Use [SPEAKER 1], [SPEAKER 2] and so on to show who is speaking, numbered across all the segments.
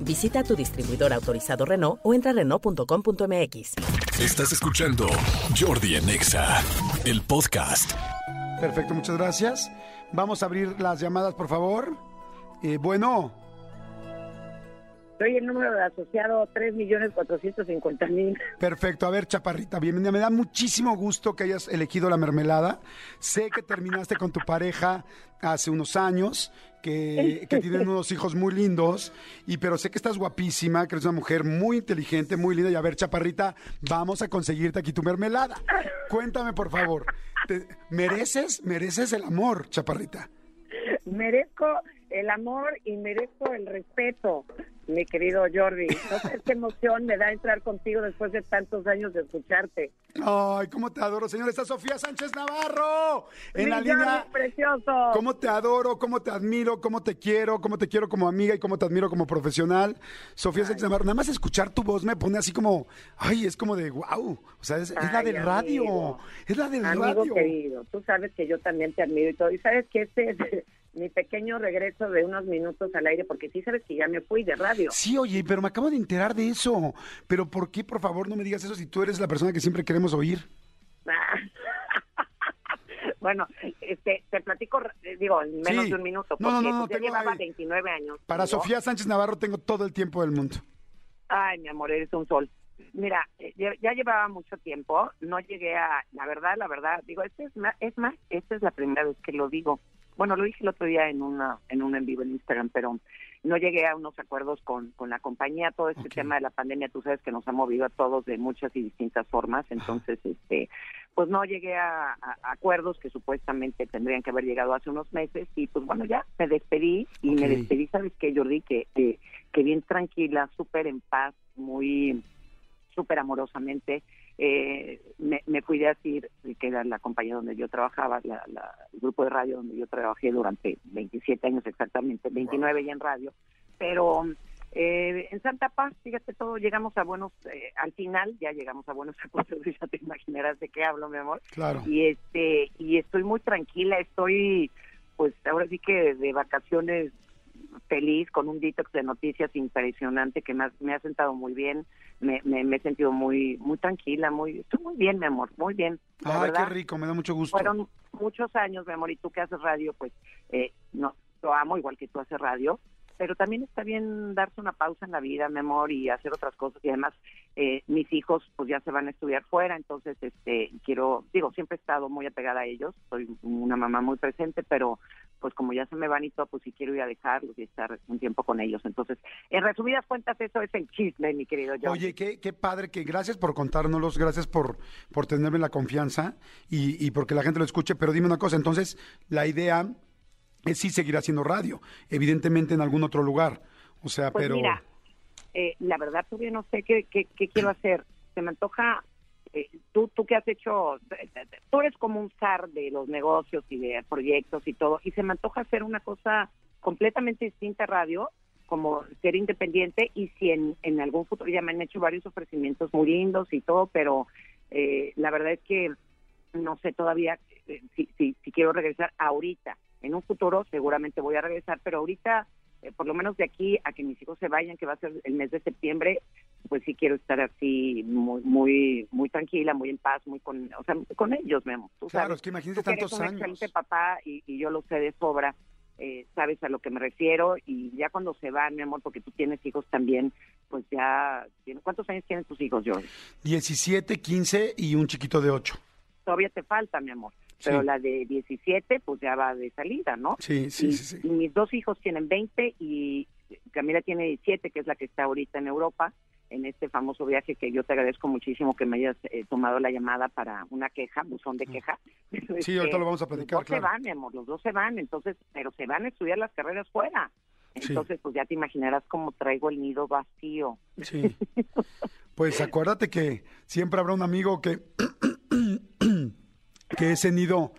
[SPEAKER 1] Visita tu distribuidor autorizado Renault o entra a Renault.com.mx.
[SPEAKER 2] Estás escuchando Jordi en Exa, el podcast.
[SPEAKER 3] Perfecto, muchas gracias. Vamos a abrir las llamadas, por favor. Eh, bueno,
[SPEAKER 4] Soy el número de asociado 3.450.000.
[SPEAKER 3] perfecto. A ver, Chaparrita, bienvenida. Me da muchísimo gusto que hayas elegido la mermelada. Sé que terminaste con tu pareja hace unos años, que, que tienen unos hijos muy lindos, y pero sé que estás guapísima, que eres una mujer muy inteligente, muy linda. Y a ver, Chaparrita, vamos a conseguirte aquí tu mermelada. Cuéntame, por favor. ¿te- ¿Mereces, mereces el amor, Chaparrita?
[SPEAKER 4] Merezco el amor y merezco el respeto, mi querido Jordi. No sabes qué emoción me da entrar contigo después de tantos años de escucharte.
[SPEAKER 3] Ay, cómo te adoro, señor. Está Sofía Sánchez Navarro en
[SPEAKER 4] Mi
[SPEAKER 3] la
[SPEAKER 4] Jordi
[SPEAKER 3] línea.
[SPEAKER 4] precioso.
[SPEAKER 3] Cómo te adoro, cómo te admiro, cómo te quiero, cómo te quiero como amiga y cómo te admiro como profesional. Sofía Sánchez Navarro, nada más escuchar tu voz me pone así como, ay, es como de wow. O sea, es, es la del radio. Es la del
[SPEAKER 4] Amigo
[SPEAKER 3] radio.
[SPEAKER 4] querido, tú sabes que yo también te admiro y todo. Y sabes que este es mi pequeño regreso de unos minutos al aire, porque sí sabes que ya me fui de radio.
[SPEAKER 3] Sí, oye, pero me acabo de enterar de eso. Pero ¿por qué, por favor, no me digas eso si tú eres la persona que siempre queremos oír?
[SPEAKER 4] bueno, este, te platico, eh, digo, en menos
[SPEAKER 3] Sí.
[SPEAKER 4] de un minuto,
[SPEAKER 3] No,
[SPEAKER 4] porque
[SPEAKER 3] no, no, no,
[SPEAKER 4] pues, yo llevaba
[SPEAKER 3] ahí-
[SPEAKER 4] 29 años.
[SPEAKER 3] Para
[SPEAKER 4] ¿no?
[SPEAKER 3] Sofía Sánchez Navarro tengo todo el tiempo del mundo.
[SPEAKER 4] Ay, mi amor, eres un sol. Mira, eh, ya, ya llevaba mucho tiempo, no llegué a, la verdad, la verdad, digo, este es más, es más, esta es la primera vez que lo digo. Bueno, lo dije el otro día en una, en un en vivo en Instagram, pero no llegué a unos acuerdos con, con la compañía. Todo este tema de la pandemia, tú sabes que nos ha movido a todos de muchas y distintas formas. Entonces, este, pues no llegué a, a- a acuerdos que supuestamente tendrían que haber llegado hace unos meses. Y pues bueno, ya me despedí y me despedí, ¿sabes qué, Jordi? Que, que, que bien tranquila, súper en paz, muy súper amorosamente. Eh, me, me fui de ASIR, que era la compañía donde yo trabajaba, la- la- el grupo de radio donde yo trabajé durante 27 años exactamente, 29 ya en radio. Pero eh, en Santa Paz, fíjate todo, llegamos a buenos, eh, al final ya llegamos a buenos acuerdos, ya te imaginarás de qué hablo, mi amor
[SPEAKER 3] Claro.
[SPEAKER 4] y este y estoy muy tranquila estoy pues ahora sí que de vacaciones feliz con un detox de noticias impresionante que me ha, me ha sentado muy bien me, me, me he sentido muy muy tranquila muy estoy muy bien mi amor muy bien la verdad
[SPEAKER 3] qué rico, me da mucho gusto.
[SPEAKER 4] fueron muchos años mi amor y tú que haces radio pues eh, no lo amo igual que tú haces radio pero también está bien darse una pausa en la vida, mi amor, y hacer otras cosas. Y además, eh, mis hijos, pues ya se van a estudiar fuera, entonces, este, quiero, digo, siempre he estado muy apegada a ellos. Soy una mamá muy presente, pero, pues como ya se me van y todo, pues sí quiero ir a dejarlos y estar un tiempo con ellos. Entonces, en resumidas cuentas, eso es el chisme, mi querido John.
[SPEAKER 3] Oye, qué, qué padre, que gracias por contárnoslos, gracias por, por tenerme la confianza y, y porque la gente lo escuche, pero dime una cosa, entonces la idea es sí seguir haciendo radio, evidentemente en algún otro lugar, o sea,
[SPEAKER 4] Pues
[SPEAKER 3] pero...
[SPEAKER 4] mira, eh, la verdad todavía no sé qué, qué, qué quiero hacer. Se me antoja, eh, tú, tú que has hecho, tú eres como un zar de los negocios y de proyectos y todo, y se me antoja hacer una cosa completamente distinta a radio, como ser independiente, y si en, en algún futuro ya me han hecho varios ofrecimientos muy lindos y todo, pero eh, la verdad es que no sé todavía eh, si, si, si quiero regresar ahorita. En un futuro seguramente voy a regresar, pero ahorita, eh, por lo menos de aquí a que mis hijos se vayan, que va a ser el mes de septiembre, pues sí quiero estar así muy muy muy tranquila, muy en paz, muy con, o sea, con ellos, Memo. Tú
[SPEAKER 3] Claro,
[SPEAKER 4] sabes,
[SPEAKER 3] es que imagínate
[SPEAKER 4] tú que eres
[SPEAKER 3] tantos
[SPEAKER 4] un
[SPEAKER 3] años.
[SPEAKER 4] excelente papá y, y yo lo sé de sobra. eh, sabes a lo que me refiero y ya cuando se van, mi amor, porque tú tienes hijos también, pues ya, ¿cuántos años tienen tus hijos, George?
[SPEAKER 3] 17, 15 y un chiquito de 8.
[SPEAKER 4] Todavía te falta, mi amor, pero
[SPEAKER 3] Sí.
[SPEAKER 4] la de 17, pues ya va de salida, ¿no?
[SPEAKER 3] Sí, sí,
[SPEAKER 4] y,
[SPEAKER 3] sí, sí.
[SPEAKER 4] y mis dos hijos tienen 20 y Camila tiene 17, que es la que está ahorita en Europa, en este famoso viaje que yo te agradezco muchísimo que me hayas eh, tomado la llamada para una queja, buzón de queja.
[SPEAKER 3] Sí, ahorita lo vamos a platicar,
[SPEAKER 4] Los dos se van, mi amor, los dos se van, entonces, pero se van a estudiar las carreras fuera. Entonces, pues ya te imaginarás cómo traigo el nido vacío.
[SPEAKER 3] Sí. Pues acuérdate que siempre habrá un amigo que, que ese nido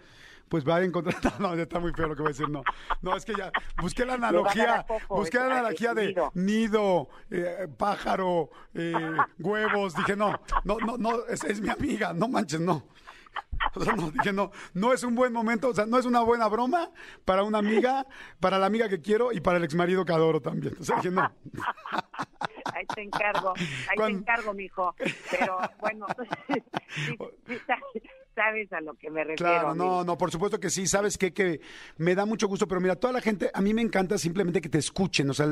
[SPEAKER 3] pues va a encontrar. No, ya está muy feo lo que voy a decir, no. No, es que ya busqué la analogía, busqué la analogía de nido, eh, pájaro, eh, huevos. Dije, no, no, no, no, es, es mi amiga, no manches, no. O sea, no, dije, no, no es un buen momento, o sea, no es una buena broma para una amiga, para la amiga que quiero y para el exmarido que adoro también. O sea, dije, no.
[SPEAKER 4] Ahí te encargo, ahí te encargo, mijo. Pero bueno, sabes a lo que me refiero.
[SPEAKER 3] Claro, no, no, por supuesto que sí, sabes que, que me da mucho gusto, pero mira, toda la gente, a mí me encanta simplemente que te escuchen, o sea,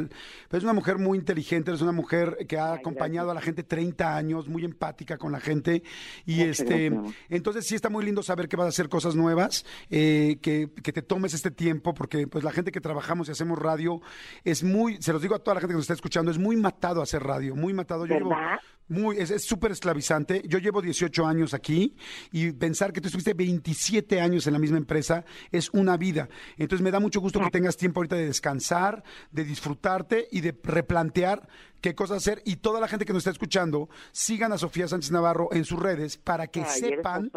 [SPEAKER 3] es una mujer muy inteligente, es una mujer que ha acompañado a la gente 30 años, muy empática con la gente, y este, entonces sí está muy lindo saber que vas a hacer cosas nuevas, eh, que, que te tomes este tiempo, porque pues la gente que trabajamos y hacemos radio es muy, se los digo a toda la gente que nos está escuchando, es muy matado hacer radio, muy matado. Yo
[SPEAKER 4] ¿verdad?
[SPEAKER 3] Muy, es súper esclavizante. Yo llevo 18 años aquí y pensar que tú estuviste 27 años en la misma empresa es una vida. Entonces me da mucho gusto que tengas tiempo ahorita de descansar, de disfrutarte y de replantear qué cosas hacer. Y toda la gente que nos está escuchando, sigan a Sofía Sánchez Navarro en sus redes para que
[SPEAKER 4] Ay,
[SPEAKER 3] sepan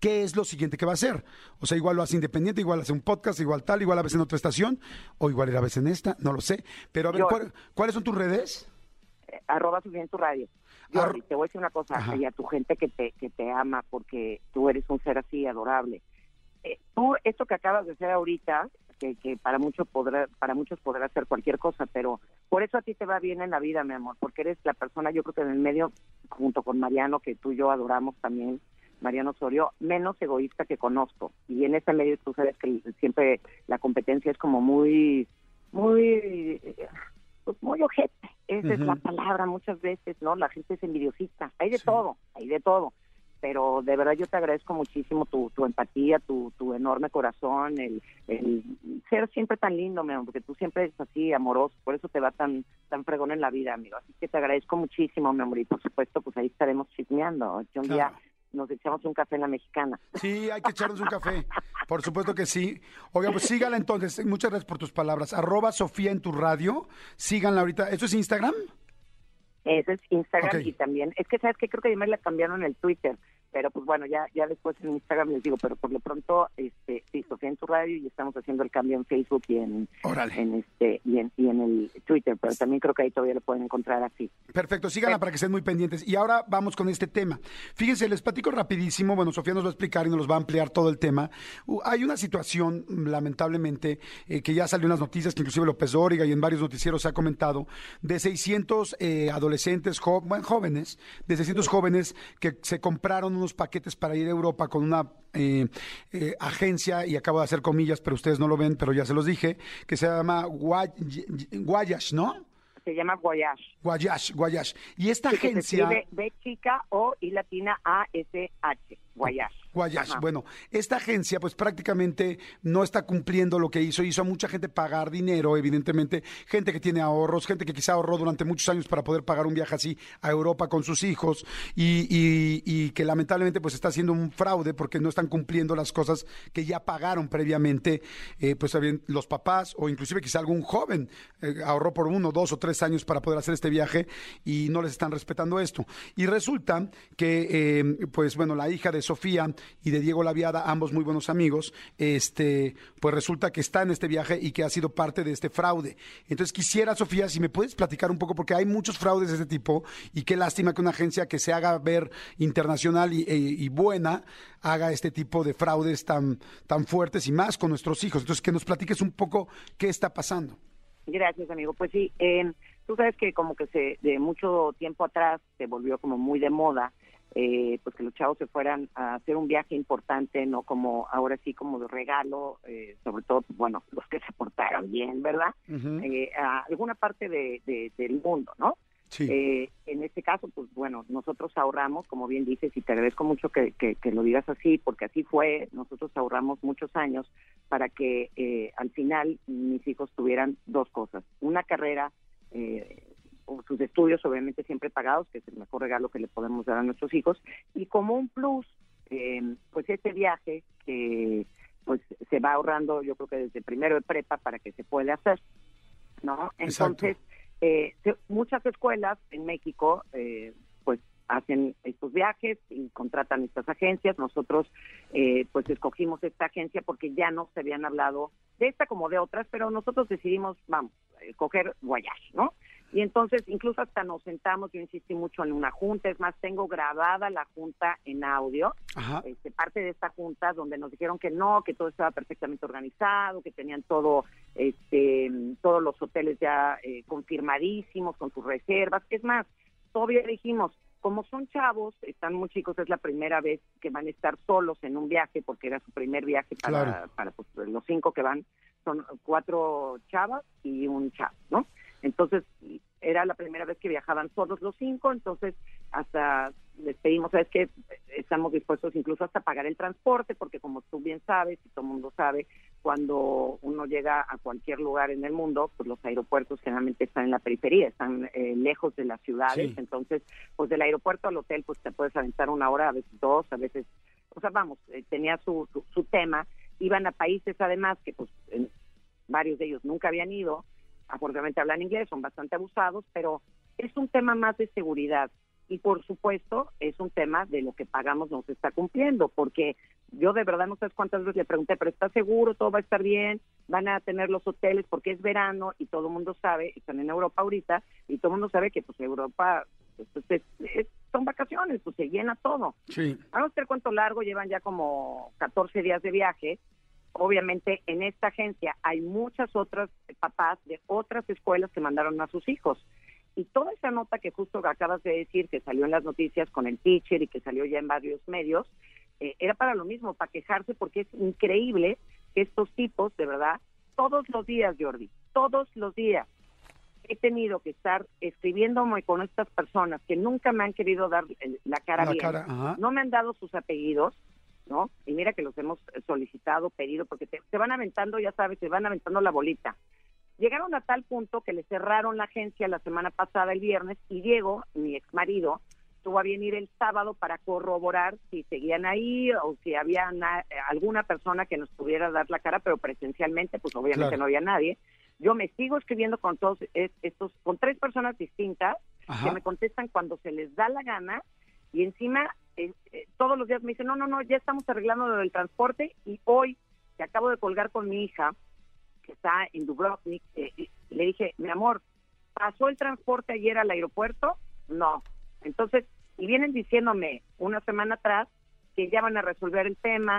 [SPEAKER 3] qué es lo siguiente que va a hacer. O sea, igual lo hace independiente, igual hace un podcast, igual tal, igual a veces en otra estación, o igual era a veces en esta, no lo sé. Pero a ver,
[SPEAKER 4] Yo-
[SPEAKER 3] ¿cuál- ¿cuáles son tus redes?
[SPEAKER 4] Eh, arroba Sofía en tu radio. Jordi, te voy a decir una cosa,
[SPEAKER 3] Ajá.
[SPEAKER 4] y a tu gente que te, que te ama, porque tú eres un ser así adorable. Eh, tú, esto que acabas de hacer ahorita, que, que para, mucho podrá, para muchos podrá ser cualquier cosa, pero por eso a ti te va bien en la vida, mi amor, porque eres la persona, yo creo que en el medio, junto con Mariano, que tú y yo adoramos también, Mariano Osorio, menos egoísta que conozco. Y en este medio tú sabes que siempre la competencia es como muy, muy, pues muy ojete. Esa es la palabra muchas veces, ¿no? La gente es envidiosista. Hay de
[SPEAKER 3] Sí.
[SPEAKER 4] todo, hay de todo. Pero de verdad yo te agradezco muchísimo tu, tu empatía, tu, tu enorme corazón, el, el ser siempre tan lindo, mi amor, porque tú siempre eres así, amoroso, por eso te va tan tan fregón en la vida, amigo. Así que te agradezco muchísimo, mi amor, y por supuesto, pues ahí estaremos chismeando. Que un día. Nos echamos un café en la mexicana.
[SPEAKER 3] Sí, hay que echarnos un café. Por supuesto que sí. Oiga, pues sígala entonces. Muchas gracias por tus palabras. Arroba Sofía en tu radio. Síganla ahorita. ¿Eso es Instagram?
[SPEAKER 4] Ese es Instagram y también, es que sabes que creo que además la cambiaron el Twitter, pero pues bueno, ya ya después en Instagram les digo, pero por lo pronto, este, sí, Sofía en tu radio y estamos haciendo el cambio en Facebook y en,
[SPEAKER 3] Órale.
[SPEAKER 4] en este y en, y en el Twitter, pero también creo que ahí todavía lo pueden encontrar así.
[SPEAKER 3] Perfecto, síganla para que estén muy pendientes. Y ahora vamos con este tema. Fíjense, les platico rapidísimo. Bueno, Sofía nos va a explicar y nos va a ampliar todo el tema. Uh, hay una situación, lamentablemente, eh, que ya salió en las noticias, que inclusive López Dóriga y en varios noticieros se ha comentado, de 600 eh, adolescentes, jo- bueno, jóvenes, de 600 jóvenes que se compraron unos paquetes para ir a Europa con una eh, eh, agencia, y acabo de hacer comillas, pero ustedes no lo ven, pero ya se los dije, que se llama Guay- Guayash, ¿no?
[SPEAKER 4] Se llama Voyage.
[SPEAKER 3] Guayash, Guayash. Y esta
[SPEAKER 4] que se
[SPEAKER 3] agencia...
[SPEAKER 4] B chica O y latina A S H.
[SPEAKER 3] Guayash.
[SPEAKER 4] Ajá.
[SPEAKER 3] Bueno, esta agencia pues prácticamente no está cumpliendo lo que hizo. Hizo a mucha gente pagar dinero, evidentemente, gente que tiene ahorros, gente que quizá ahorró durante muchos años para poder pagar un viaje así a Europa con sus hijos y, y- y que lamentablemente pues está haciendo un fraude porque no están cumpliendo las cosas que ya pagaron previamente, eh, pues los papás o inclusive quizá algún joven eh, ahorró por uno, dos o tres años para poder hacer este viaje y no les están respetando esto. Y resulta que, eh, pues bueno, la hija de Sofía y de Diego Laviada, ambos muy buenos amigos, este, pues resulta que está en este viaje y que ha sido parte de este fraude. Entonces quisiera, Sofía, si me puedes platicar un poco, porque hay muchos fraudes de este tipo y qué lástima que una agencia que se haga ver internacional y, e- y buena haga este tipo de fraudes tan, tan fuertes y más con nuestros hijos. Entonces que nos platiques un poco qué está pasando.
[SPEAKER 4] Gracias, amigo. Pues sí, eh, tú sabes que como que se de mucho tiempo atrás se volvió como muy de moda, eh, pues que los chavos se fueran a hacer un viaje importante, no como ahora sí como de regalo, eh, sobre todo, pues, bueno, los que se portaron bien, ¿verdad? Eh, a alguna parte de, de- del mundo, ¿no?
[SPEAKER 3] Sí.
[SPEAKER 4] Eh, en este caso, pues bueno, nosotros ahorramos, como bien dices, y te agradezco mucho que, que- que lo digas así, porque así fue, nosotros ahorramos muchos años para que eh, al final mis hijos tuvieran dos cosas, una carrera, eh, o sus estudios obviamente siempre pagados, que es el mejor regalo que le podemos dar a nuestros hijos, y como un plus, eh, pues este viaje que pues se va ahorrando yo creo que desde primero de prepa para que se pueda hacer. ¿no? Entonces, eh, muchas escuelas en México, eh, pues hacen estos viajes y contratan estas agencias. Nosotros, eh, pues escogimos esta agencia porque ya no se habían hablado de esta como de otras, pero nosotros decidimos, vamos, escoger Voyage, ¿no? Y entonces, incluso hasta nos sentamos, yo insistí mucho en una junta, es más, tengo grabada la junta en audio, este, parte de esta junta donde nos dijeron que no, que todo estaba perfectamente organizado, que tenían todo, este, todos los hoteles ya eh, confirmadísimos con sus reservas. Es más, todavía dijimos, como son chavos, están muy chicos, es la primera vez que van a estar solos en un viaje, porque era su primer viaje para,
[SPEAKER 3] Claro.
[SPEAKER 4] para pues, los cinco que van, son cuatro chavas y un chavo, ¿no? Entonces, era la primera vez que viajaban todos los cinco, entonces hasta les pedimos, ¿sabes qué? Estamos dispuestos incluso hasta pagar el transporte, porque como tú bien sabes y todo el mundo sabe, cuando uno llega a cualquier lugar en el mundo, pues los aeropuertos generalmente están en la periferia, están eh, lejos de las ciudades,
[SPEAKER 3] Sí.
[SPEAKER 4] entonces, pues del aeropuerto al hotel, pues te puedes aventar una hora, a veces dos, a veces, o sea, vamos, eh, tenía su, su, su tema, iban a países además que pues en- varios de ellos nunca habían ido, afortunadamente hablan inglés, son bastante abusados, pero es un tema más de seguridad y por supuesto es un tema de lo que pagamos no se está cumpliendo, porque yo de verdad no sé cuántas veces le pregunté, pero ¿está seguro? ¿Todo va a estar bien? ¿Van a tener los hoteles? Porque es verano y todo el mundo sabe, están en Europa ahorita, y todo el mundo sabe que pues Europa pues, es- es- son vacaciones, pues se llena todo.
[SPEAKER 3] Sí.
[SPEAKER 4] Vamos a ver cuánto largo, llevan ya como 14 días de viaje. Obviamente en esta agencia hay muchas otras papás de otras escuelas que mandaron a sus hijos. Y toda esa nota que justo acabas de decir, que salió en las noticias con el teacher y que salió ya en varios medios, eh, era para lo mismo, para quejarse, porque es increíble que estos tipos, de verdad, todos los días, Jordi, todos los días, he tenido que estar escribiéndome con estas personas que nunca me han querido dar el- la cara
[SPEAKER 3] La
[SPEAKER 4] bien,
[SPEAKER 3] cara,
[SPEAKER 4] no me han dado sus apellidos, ¿no? Y mira que los hemos solicitado, pedido, porque te, te van aventando, ya sabes, te van aventando la bolita. Llegaron a tal punto que le cerraron la agencia la semana pasada, el viernes, y Diego, mi ex marido, tuvo a bien ir el sábado para corroborar si seguían ahí o si había na- alguna persona que nos pudiera dar la cara, pero presencialmente, pues obviamente
[SPEAKER 3] Claro.
[SPEAKER 4] no había nadie. Yo me sigo escribiendo con todos es- estos, con tres personas distintas
[SPEAKER 3] Ajá.
[SPEAKER 4] que me contestan cuando se les da la gana y encima eh, eh, todos los días me dicen, no, no, no, ya estamos arreglando lo del transporte y hoy que acabo de colgar con mi hija, que está en Dubrovnik, eh, y le dije, mi amor, ¿pasó el transporte ayer al aeropuerto? No. Entonces, y vienen diciéndome una semana atrás que ya van a resolver el tema,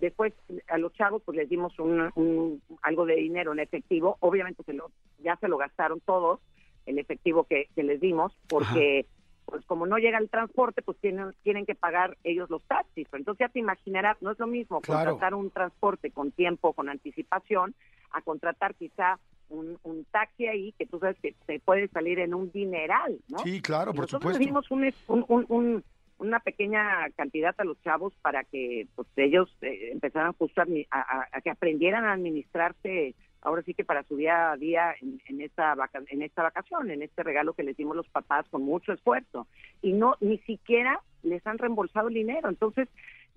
[SPEAKER 4] después a los chavos pues les dimos un, un- algo de dinero en efectivo, obviamente se lo, ya se lo gastaron todos, el efectivo que, que les dimos, porque pues como no llega el transporte, pues tienen, tienen que pagar ellos los taxis. Pero entonces ya te imaginarás, no es lo mismo
[SPEAKER 3] Claro.
[SPEAKER 4] contratar un transporte con tiempo, con anticipación, a contratar quizá un, un taxi ahí que tú sabes que te puede salir en un dineral, ¿no?
[SPEAKER 3] Sí, claro, por
[SPEAKER 4] nosotros
[SPEAKER 3] supuesto.
[SPEAKER 4] le dimos un, un- un- un- una pequeña cantidad a los chavos para que pues ellos eh, empezaran justo a que aprendieran a administrarse ahora sí que para su día a día en, en esta vaca- en esta vacación, en este regalo que les dimos los papás con mucho esfuerzo y no ni siquiera les han reembolsado el dinero. Entonces,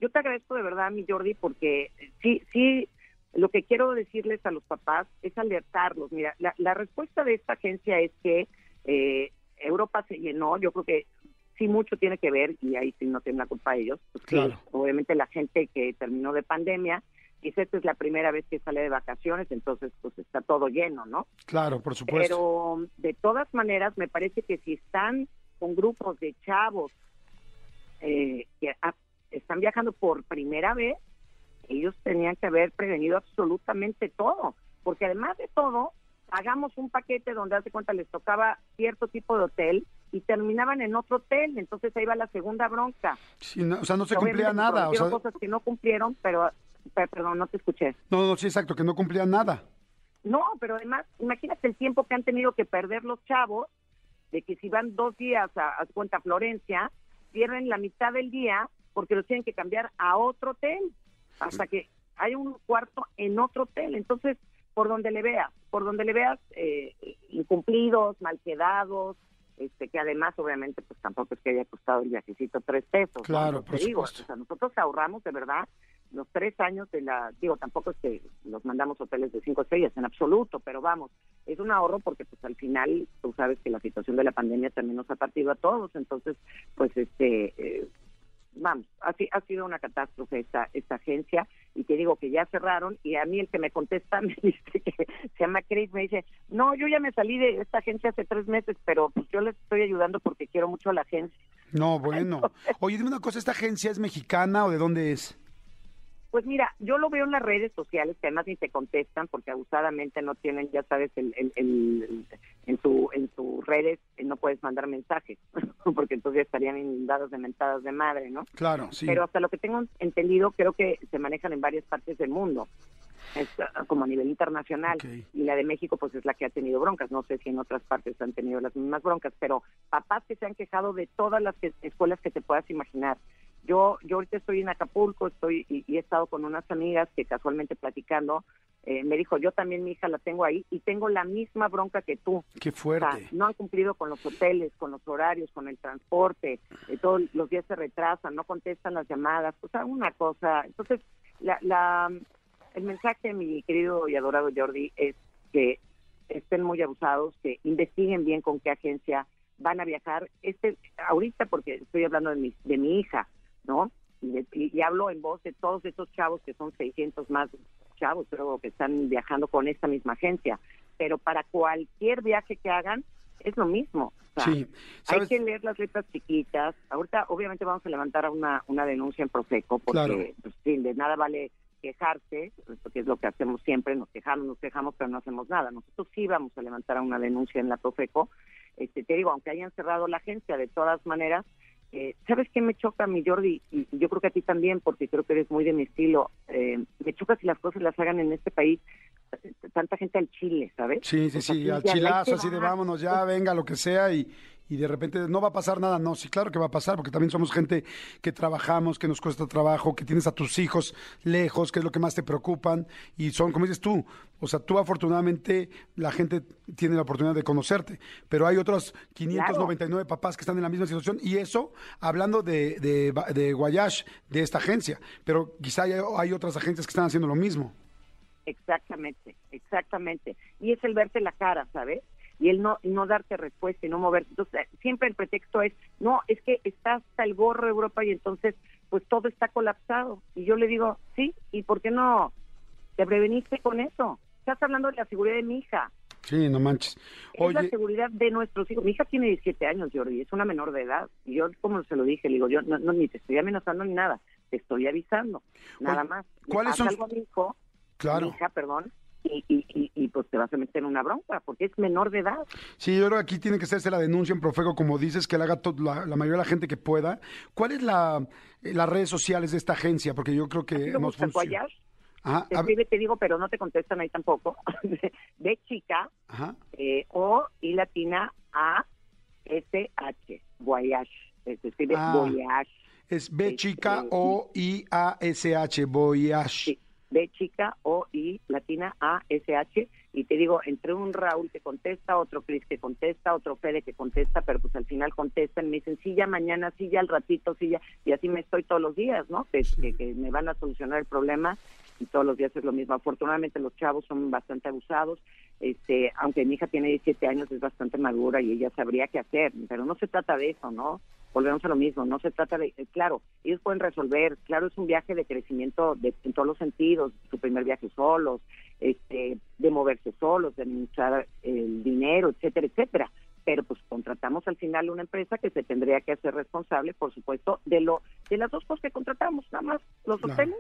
[SPEAKER 4] yo te agradezco de verdad, mi Jordi, porque sí sí lo que quiero decirles a los papás es alertarlos. Mira, la, la respuesta de esta agencia es que eh, Europa se llenó, yo creo que sí mucho tiene que ver, y ahí sí no tienen la culpa ellos,
[SPEAKER 3] Claro.
[SPEAKER 4] obviamente la gente que terminó de pandemia, dice esta es la primera vez que sale de vacaciones, entonces pues está todo lleno, ¿no?
[SPEAKER 3] Claro, por supuesto.
[SPEAKER 4] Pero de todas maneras me parece que si están con grupos de chavos eh, que están viajando por primera vez, ellos tenían que haber prevenido absolutamente todo, porque además de todo, pagamos un paquete donde hace cuenta les tocaba cierto tipo de hotel y terminaban en otro hotel, entonces ahí va la segunda bronca.
[SPEAKER 3] Sí, no, o sea, no se
[SPEAKER 4] Obviamente
[SPEAKER 3] cumplía nada. O sea,
[SPEAKER 4] cosas que no cumplieron, pero perdón, no te escuché.
[SPEAKER 3] no, no, sí, exacto, que no cumplía nada.
[SPEAKER 4] No, pero además, imagínate el tiempo que han tenido que perder los chavos, de que si van dos días a, a cuenta Florencia, pierden la mitad del día porque los tienen que cambiar a otro hotel, hasta que hay un cuarto en otro hotel. Entonces, por donde le veas, por donde le veas, eh, incumplidos, mal quedados, este, que además, obviamente, pues tampoco es que haya costado el viajecito tres pesos. ¿no?
[SPEAKER 3] Claro,
[SPEAKER 4] Yo te
[SPEAKER 3] por
[SPEAKER 4] digo, o sea, nosotros ahorramos de verdad los tres años de la, digo, tampoco es que los mandamos hoteles de cinco estrellas en absoluto, pero vamos, es un ahorro porque pues al final tú sabes que la situación de la pandemia también nos ha partido a todos, entonces pues este, eh, vamos, ha, ha sido una catástrofe esta, esta agencia y te digo que ya cerraron y a mí el que me contesta me dice que se llama Chris, me dice, no, yo ya me salí de esta agencia hace tres meses, pero pues yo les estoy ayudando porque quiero mucho a la agencia.
[SPEAKER 3] No, bueno. Oye, dime una cosa, ¿esta agencia es mexicana o de dónde es?
[SPEAKER 4] Pues mira, yo lo veo en las redes sociales que además ni te contestan porque abusadamente no tienen, ya sabes, el, en tu en tus redes eh, no puedes mandar mensajes porque entonces estarían inundados de mentadas de madre, ¿no?
[SPEAKER 3] Claro, sí.
[SPEAKER 4] Pero hasta lo que tengo entendido, creo que se manejan en varias partes del mundo. Ah, como a nivel internacional y la de México pues es la que ha tenido broncas no sé si en otras partes han tenido las mismas broncas pero papás que se han quejado de todas las escuelas que te puedas imaginar yo, yo ahorita estoy en Acapulco, estoy y, he estado con unas amigas que casualmente platicando eh, me dijo, yo también mi hija la tengo ahí y tengo la misma bronca que tú.
[SPEAKER 3] Qué fuerte.
[SPEAKER 4] no han cumplido con los hoteles, con los horarios, con el transporte, eh, todos los días se retrasan, no contestan las llamadas, o sea, una cosa. Entonces, la, la, el mensaje, de mi querido y adorado Jordi, es que estén muy abusados, que investiguen bien con qué agencia van a viajar. Este, ahorita, porque estoy hablando de mi, de mi hija, ¿no? Y, hablo en voz de todos esos chavos que son 600 más chavos, creo que están viajando con esta misma agencia. Pero para cualquier viaje que hagan, es lo mismo.
[SPEAKER 3] sí.
[SPEAKER 4] Hay que leer las letras chiquitas. Ahorita, obviamente, vamos a levantar una, una denuncia en Profeco, porque pues, de nada vale quejarse, porque es lo que hacemos siempre, nos quejamos, nos quejamos, pero no hacemos nada. Nosotros sí vamos a levantar una denuncia en la Profeco. Este, te digo, aunque hayan cerrado la agencia, de todas maneras, eh, ¿Sabes qué me choca, mi Jordi? Y yo creo que a ti también, porque creo que eres muy de mi estilo. Eh, me choca si las cosas las hagan en este país tanta gente al chile, ¿sabes?
[SPEAKER 3] Sí, sí, sí, al chilazo, así de vámonos ya, venga, lo que sea, y, y de repente no va a pasar nada. No, sí, claro que va a pasar, porque también somos gente que trabajamos, que nos cuesta trabajo, que tienes a tus hijos lejos, que es lo que más te preocupan, y son, como dices tú, o sea, tú afortunadamente la gente tiene la oportunidad de conocerte, pero hay otros 599 papás que están en la misma situación, y eso hablando de, de, de Guayash, de esta agencia, pero quizá hay, hay otras agencias que están haciendo lo mismo.
[SPEAKER 4] Exactamente, exactamente. Y es el verte la cara, ¿sabes? Y el no, no darte respuesta y no moverte. Entonces, siempre el pretexto es, no, es que está hasta el gorro Europa y entonces pues todo está colapsado. Y yo le digo, sí, ¿y por qué no te preveniste con eso? Estás hablando de la seguridad de mi hija.
[SPEAKER 3] Sí, no manches.
[SPEAKER 4] Es la seguridad de nuestros hijos. Mi hija tiene 17 años, Jordi, es una menor de edad. Y yo, como se lo dije, le digo, yo no, ni te estoy amenazando ni nada, te estoy avisando, nada más.
[SPEAKER 3] ¿Cuáles son?
[SPEAKER 4] algo a mi hijo,
[SPEAKER 3] claro.
[SPEAKER 4] mi hija, perdón, y, y, y, pues te vas a meter en una bronca porque es menor de edad.
[SPEAKER 3] Sí, yo creo que aquí tiene que hacerse la denuncia en Profego, como dices, que la haga la, la, mayoría de la gente que pueda. ¿Cuál es la, eh, las redes sociales de esta agencia? Porque yo creo que
[SPEAKER 4] nos funciona. te escribe, te digo, pero no te contestan ahí tampoco. de chica, eh, O y latina A S H, Voyage. Se escribe ah, Voyage.
[SPEAKER 3] Es B chica este, O I A S H, Voyage.
[SPEAKER 4] Sí. B chica O I latina A S H y te digo entre un Raúl que contesta, otro Cris que contesta, otro Fede que contesta, pero pues al final contestan, me dicen sí ya mañana, sí ya al ratito, sí ya y así me estoy todos los días, ¿no? Que, que, me van a solucionar el problema y todos los días es lo mismo. Afortunadamente los chavos son bastante abusados, este, aunque mi hija tiene 17 años es bastante madura y ella sabría qué hacer, pero no se trata de eso, ¿no? Volvemos a lo mismo, no se trata de, eh, claro, ellos pueden resolver, claro, es un viaje de crecimiento de, en todos los sentidos, su primer viaje solos, este, de moverse solos, de administrar el dinero, etcétera, etcétera. Pero pues contratamos al final una empresa que se tendría que hacer responsable, por supuesto, de lo de las dos cosas que contratamos, nada más los hoteles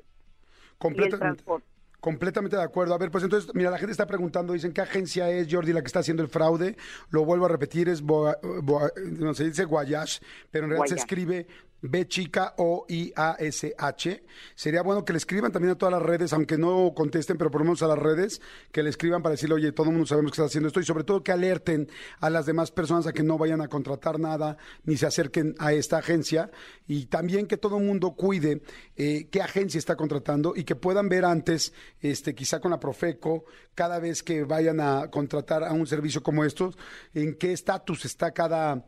[SPEAKER 4] y el transporte.
[SPEAKER 3] Completamente de acuerdo. A ver, pues entonces, mira, la gente está preguntando, dicen, ¿qué agencia es Jordi la que está haciendo el fraude? Lo vuelvo a repetir, es, no se dice Guayash, pero en realidad se escribe B chica O I A S H. Sería bueno que le escriban también a todas las redes, aunque no contesten, pero por lo menos a las redes, que le escriban para decirle, oye, todo el mundo sabemos que está haciendo esto y sobre todo que alerten a las demás personas a que no vayan a contratar nada ni se acerquen a esta agencia y también que todo el mundo cuide eh, qué agencia está contratando y que puedan ver antes, este, quizá con la Profeco, cada vez que vayan a contratar a un servicio como estos, en qué estatus está cada,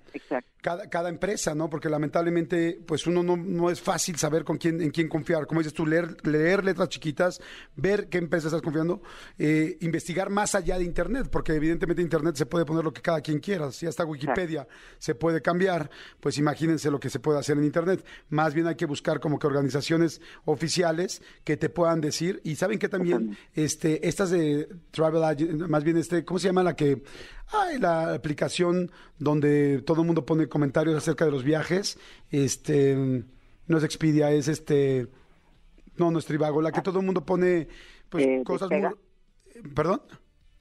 [SPEAKER 3] cada, cada empresa, ¿no? Porque lamentablemente, pues uno no, no es fácil saber con quién, en quién confiar. Como dices tú, leer, leer letras chiquitas, ver qué empresa estás confiando, eh, investigar más allá de Internet, porque evidentemente Internet se puede poner lo que cada quien quiera. Si hasta Wikipedia se puede cambiar, pues imagínense lo que se puede hacer en Internet. Más bien hay que buscar como que organizaciones oficiales que te puedan decir. Y saben que también, este, estas de Travel Agent, más bien este, ¿cómo se llama la que Ay, la aplicación donde todo el mundo pone comentarios acerca de los viajes. Este, no es Expedia, es este, no, no es Trivago, la que todo el mundo pone, pues,
[SPEAKER 4] Eh,
[SPEAKER 3] cosas
[SPEAKER 4] Despega.
[SPEAKER 3] muy... ¿Perdón?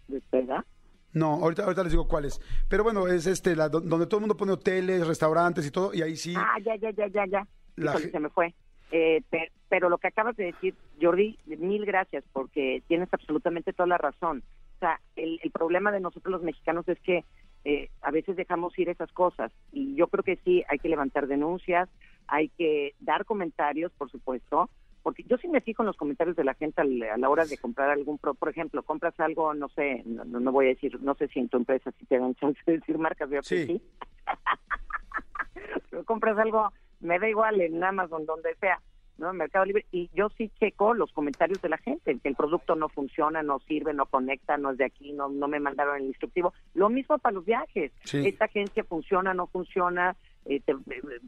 [SPEAKER 4] ¿Despega?
[SPEAKER 3] No, ahorita, ahorita les digo cuáles. Pero bueno, es este, la, do- donde todo el mundo pone hoteles, restaurantes y todo, y ahí sí...
[SPEAKER 4] Ah, ya, ya, ya, ya, ya.
[SPEAKER 3] La
[SPEAKER 4] Híjole, se me fue. Eh, pe- pero lo que acabas de decir, Jordi, mil gracias, porque tienes absolutamente toda la razón. O sea, el, el problema de nosotros los mexicanos es que eh, a veces dejamos ir esas cosas. Y yo creo que sí, hay que levantar denuncias, hay que dar comentarios, por supuesto, porque yo sí me fijo en los comentarios de la gente al- a la hora de comprar algún, pro, por ejemplo, compras algo, no sé, no, no- voy a decir, no sé si en tu empresa si te dan chance de decir marcas, que
[SPEAKER 3] Sí.
[SPEAKER 4] sí. Pero compras algo, me da igual en Amazon, donde sea, ¿no? En Mercado Libre, y yo sí checo los comentarios de la gente, que el producto no funciona, no sirve, no conecta, no es de aquí, no, no me mandaron el instructivo. Lo mismo para los viajes.
[SPEAKER 3] Sí.
[SPEAKER 4] Esta agencia funciona, no funciona, eh, te- eh,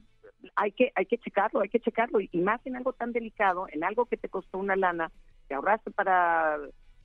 [SPEAKER 4] hay que hay que checarlo, hay que checarlo, y, más en algo tan delicado, en algo que te costó una lana, que ahorraste para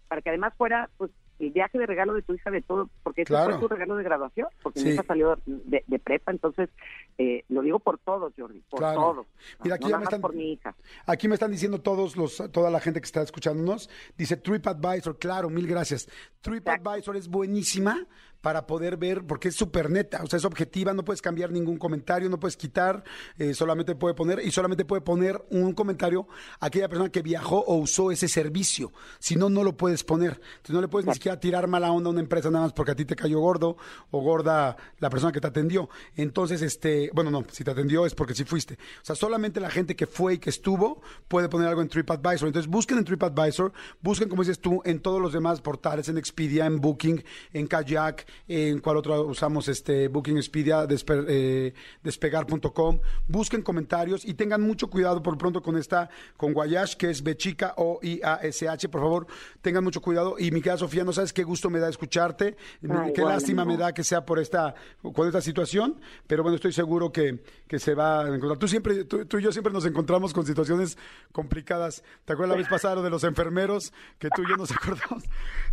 [SPEAKER 4] para que además fuera pues el viaje de regalo de tu hija de todo, porque ese
[SPEAKER 3] Claro.
[SPEAKER 4] fue tu regalo de graduación, porque
[SPEAKER 3] Sí.
[SPEAKER 4] mi hija salió de, de prepa, entonces eh, lo digo por todos, Jordi, por
[SPEAKER 3] Claro.
[SPEAKER 4] todos.
[SPEAKER 3] Mira, aquí
[SPEAKER 4] no
[SPEAKER 3] ya me están-
[SPEAKER 4] por mi hija.
[SPEAKER 3] Aquí me están diciendo todos los, toda la gente que está escuchándonos, dice TripAdvisor, claro, mil gracias. TripAdvisor es buenísima para poder ver, porque es súper neta, o sea, es objetiva, no puedes cambiar ningún comentario, no puedes quitar, eh, solamente puede poner, y solamente puede poner un comentario a aquella persona que viajó o usó ese servicio, si no, no lo puedes poner. Entonces no le puedes ni siquiera tirar mala onda a una empresa nada más porque a ti te cayó gordo o gorda la persona que te atendió. Entonces, este, bueno, no, si te atendió es porque sí fuiste. O sea, solamente la gente que fue y que estuvo puede poner algo en TripAdvisor. Entonces, busquen en TripAdvisor, busquen, como dices tú, en todos los demás portales, en Expedia, en Booking, en Kayak, en cuál otro usamos, este, Booking, Expedia, despe- eh, despegar.com. Busquen comentarios y tengan mucho cuidado por pronto con esta, con Guayash, que es Bechica o I-A-S-H, por favor, tengan mucho cuidado. Y mi querida Sofía, no sabes qué gusto me da escucharte,
[SPEAKER 4] Ay,
[SPEAKER 3] qué
[SPEAKER 4] bueno,
[SPEAKER 3] lástima me da que sea por esta, con esta situación, pero bueno, estoy seguro que, que se va a encontrar. Tú siempre, tú, tú y yo siempre nos encontramos con situaciones complicadas. ¿Te acuerdas la vez pasada lo de los enfermeros? Que tú y yo nos acordamos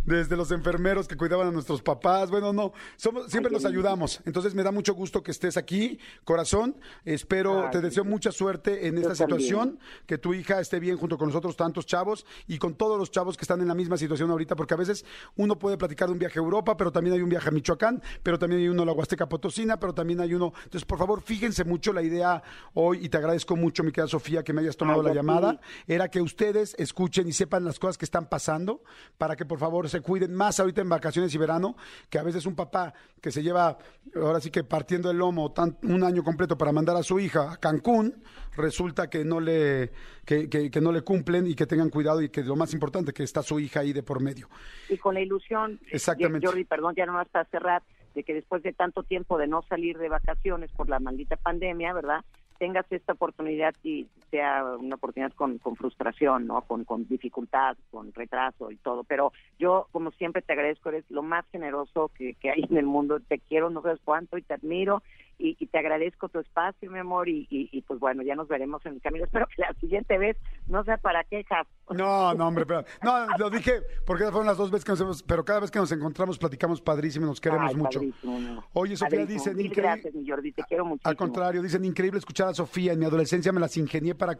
[SPEAKER 3] desde los enfermeros que cuidaban a nuestros papás. Bueno, no, somos, siempre nos ayudamos. Entonces me da mucho gusto que estés aquí, corazón. Espero,
[SPEAKER 4] Ay,
[SPEAKER 3] te deseo mucha suerte en esta
[SPEAKER 4] también.
[SPEAKER 3] situación, que tu hija esté bien junto con nosotros, tantos chavos, y con todos los chavos que están en la misma situación ahorita, porque a veces uno puede platicar de un viaje a Europa, pero también hay un viaje a Michoacán, pero también hay uno a la Huasteca Potosina, pero también hay uno. Entonces, por favor, fíjense mucho la idea hoy, y te agradezco mucho, mi querida Sofía, que me hayas tomado
[SPEAKER 4] Ay,
[SPEAKER 3] la llamada, era que ustedes escuchen y sepan las cosas que están pasando, para que por favor se cuiden más ahorita en vacaciones y verano, que a veces un papá que se lleva, ahora sí que partiendo el lomo tan- un año completo para mandar a su hija a Cancún, resulta que no le que, que- que no le cumplen y que tengan cuidado y que lo más importante que está su hija ahí de por medio.
[SPEAKER 4] Y con la ilusión, eh,
[SPEAKER 3] Exactamente.
[SPEAKER 4] Jordi, perdón, ya nomás para cerrar, de que después de tanto tiempo de no salir de vacaciones por la maldita pandemia, ¿verdad? Tengas esta oportunidad y sea una oportunidad con, con frustración, ¿no? Con, con dificultad, con retraso y todo. Pero yo, como siempre, te agradezco, eres lo más generoso que, que hay en el mundo. Te quiero, no sabes cuánto, y te admiro. Y, y te agradezco tu espacio, mi amor. Y, y, y, pues bueno, ya nos veremos en el camino. Espero que la siguiente vez no sea para quejas.
[SPEAKER 3] No, no, hombre, pero, no, lo dije porque fueron las dos veces que nos hemos, pero cada vez que nos encontramos platicamos padrísimo, nos queremos
[SPEAKER 4] Ay,
[SPEAKER 3] mucho.
[SPEAKER 4] amor.
[SPEAKER 3] Oye, Sofía,
[SPEAKER 4] Mil
[SPEAKER 3] increíble-
[SPEAKER 4] gracias, mi Jordi, te quiero muchísimo.
[SPEAKER 3] Al contrario, dicen increíble escuchar a Sofía. En mi adolescencia me las ingenié para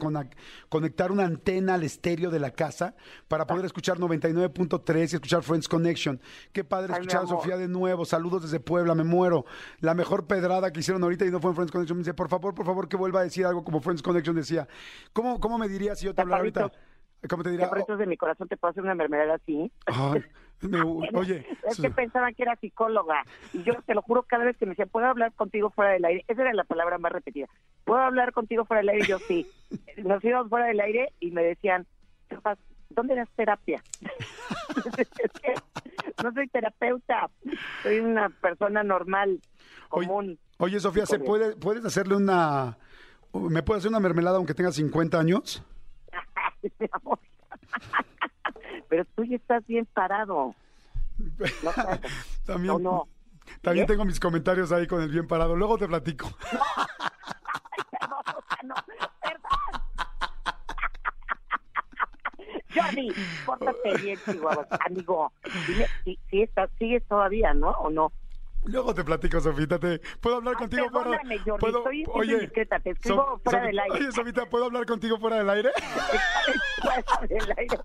[SPEAKER 3] conectar una antena al estéreo de la casa para poder escuchar 99.3 y escuchar Friends Connection. Qué padre
[SPEAKER 4] Ay,
[SPEAKER 3] escuchar a. Sofía de nuevo. Saludos desde Puebla, me muero. La mejor pedrada que hicieron ahorita y no fue en Friends Connection. Me dice, por favor, por favor, que vuelva a decir algo como Friends Connection decía. ¿Cómo, cómo me dirías si yo te hablara ahorita? ¿Cómo te diría?
[SPEAKER 4] Chaparritos de mi corazón te puedo hacer una mermelada así.
[SPEAKER 3] Ay, me- oye,
[SPEAKER 4] Es que pensaban que era psicóloga. Y yo te lo juro, cada vez que me decían, ¿puedo hablar contigo fuera del aire? Esa era la palabra más repetida. ¿Puedo hablar contigo fuera del aire? Y yo sí. Nos íbamos fuera del aire y me decían, "Chapas, ¿dónde das terapia? No soy terapeuta, soy una persona normal, común.
[SPEAKER 3] oye, Sofía, ¿se puede, ¿puedes hacerle una... ¿Me puedes hacer una mermelada aunque tenga 50 años?
[SPEAKER 4] Mi amor. Pero tú ya estás bien parado. No,
[SPEAKER 3] También,
[SPEAKER 4] no, no.
[SPEAKER 3] también
[SPEAKER 4] ¿Eh?
[SPEAKER 3] tengo mis comentarios ahí con el bien parado. Luego te platico.
[SPEAKER 4] Perdón, o sea, no, perdón. Jordi, pórtate bien, Chihuahua. Amigo, dime, si, si estás, sigues todavía, ¿no? ¿O no?
[SPEAKER 3] Luego te platico, Sofita. Te... ¿Puedo hablar
[SPEAKER 4] Ay,
[SPEAKER 3] contigo fuera?
[SPEAKER 4] Jordi,
[SPEAKER 3] ¿Puedo...
[SPEAKER 4] estoy siendo indiscreta, te escribo fuera del aire.
[SPEAKER 3] Oye, Sofita, ¿puedo hablar contigo fuera del aire?
[SPEAKER 4] Fuera del aire.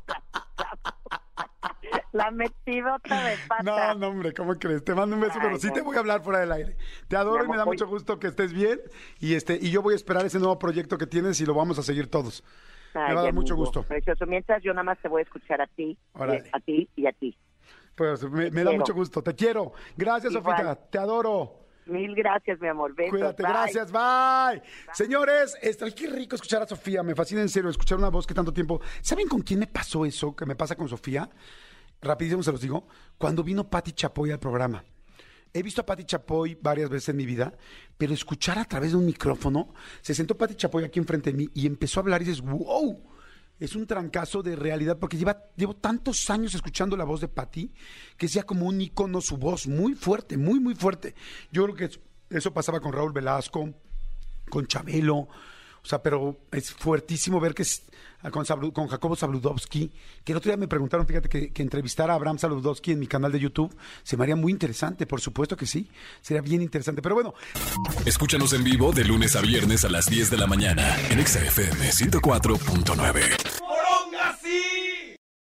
[SPEAKER 4] La metidota de pata.
[SPEAKER 3] No, no, hombre, ¿cómo crees? Te mando un beso,
[SPEAKER 4] Ay,
[SPEAKER 3] pero sí
[SPEAKER 4] no.
[SPEAKER 3] te voy a hablar fuera del aire. Te adoro y me da mucho
[SPEAKER 4] oye.
[SPEAKER 3] gusto que estés bien. Y este y yo voy a esperar ese nuevo proyecto que tienes y lo vamos a seguir todos. Me va a dar
[SPEAKER 4] Ay,
[SPEAKER 3] mucho gusto.
[SPEAKER 4] Precioso. Mientras yo nada más te voy a escuchar a ti,
[SPEAKER 3] Órale.
[SPEAKER 4] a ti y a ti.
[SPEAKER 3] Pues me, me da mucho gusto. Te quiero. Gracias,
[SPEAKER 4] Igual.
[SPEAKER 3] Sofita. Te adoro.
[SPEAKER 4] Mil gracias, mi amor. Besos.
[SPEAKER 3] Cuídate,
[SPEAKER 4] bye.
[SPEAKER 3] gracias, bye. Señores, ay, qué rico escuchar a Sofía, me fascina en serio escuchar una voz que tanto tiempo. ¿Saben con quién me pasó eso que me pasa con Sofía? Rapidísimo se los digo, cuando vino Patti Chapoy al programa. He visto a Patti Chapoy varias veces en mi vida, pero escuchar a través de un micrófono, se sentó Patti Chapoy aquí enfrente de mí y empezó a hablar y dices, wow, es un trancazo de realidad porque lleva, llevo tantos años escuchando la voz de Patti que es ya como un icono su voz, muy fuerte, muy, muy fuerte. Yo creo que es- eso pasaba con Raúl Velasco, con Chabelo, o sea, pero es fuertísimo ver que con, Jacobo Zabludowski, que el otro día me preguntaron, fíjate, que, que entrevistar a Abraham Zabludowski en mi canal de YouTube se me haría muy interesante, por supuesto que sí, sería bien interesante, pero bueno,
[SPEAKER 2] Escúchanos en vivo de lunes a viernes a las 10 de la mañana en Exa FM 104.9.